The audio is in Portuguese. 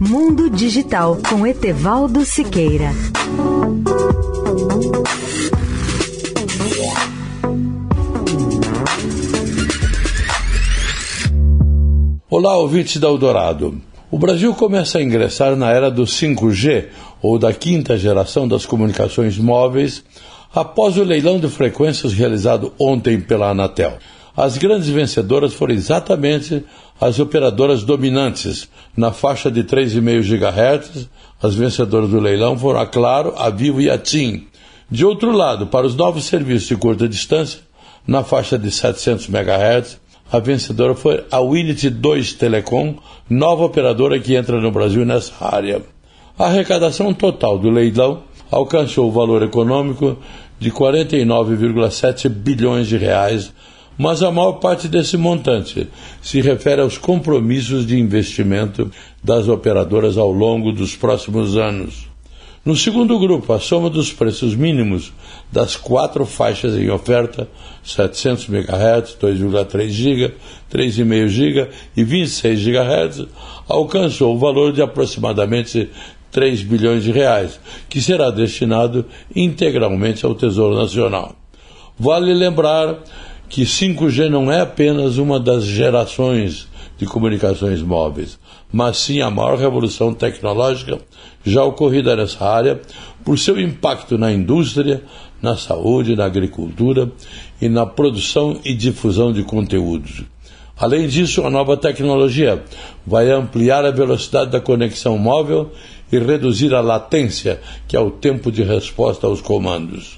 Mundo Digital com Etevaldo Siqueira. Olá, ouvintes da Eldorado. O Brasil começa a ingressar na era do 5G, ou da quinta geração das comunicações móveis, após o leilão de frequências realizado ontem pela Anatel. As grandes vencedoras foram exatamente as operadoras dominantes na faixa de 3,5 GHz. As vencedoras do leilão foram a Claro, a Vivo e a TIM. De outro lado, para os novos serviços de curta distância, na faixa de 700 MHz, a vencedora foi a Winity 2 Telecom, nova operadora que entra no Brasil nessa área. A arrecadação total do leilão alcançou o valor econômico de 49,7 bilhões de reais mas a maior parte desse montante se refere aos compromissos de investimento das operadoras ao longo dos próximos anos. No segundo grupo, a soma dos preços mínimos das quatro faixas em oferta, 700 MHz, 2,3 GB, 3,5 GB e 26 GHz, alcançou o valor de aproximadamente 3 bilhões de reais, que será destinado integralmente ao Tesouro Nacional. Vale lembrar que 5G não é apenas uma das gerações de comunicações móveis, mas sim a maior revolução tecnológica já ocorrida nessa área por seu impacto na indústria, na saúde, na agricultura e na produção e difusão de conteúdos. Além disso, a nova tecnologia vai ampliar a velocidade da conexão móvel e reduzir a latência, que é o tempo de resposta aos comandos.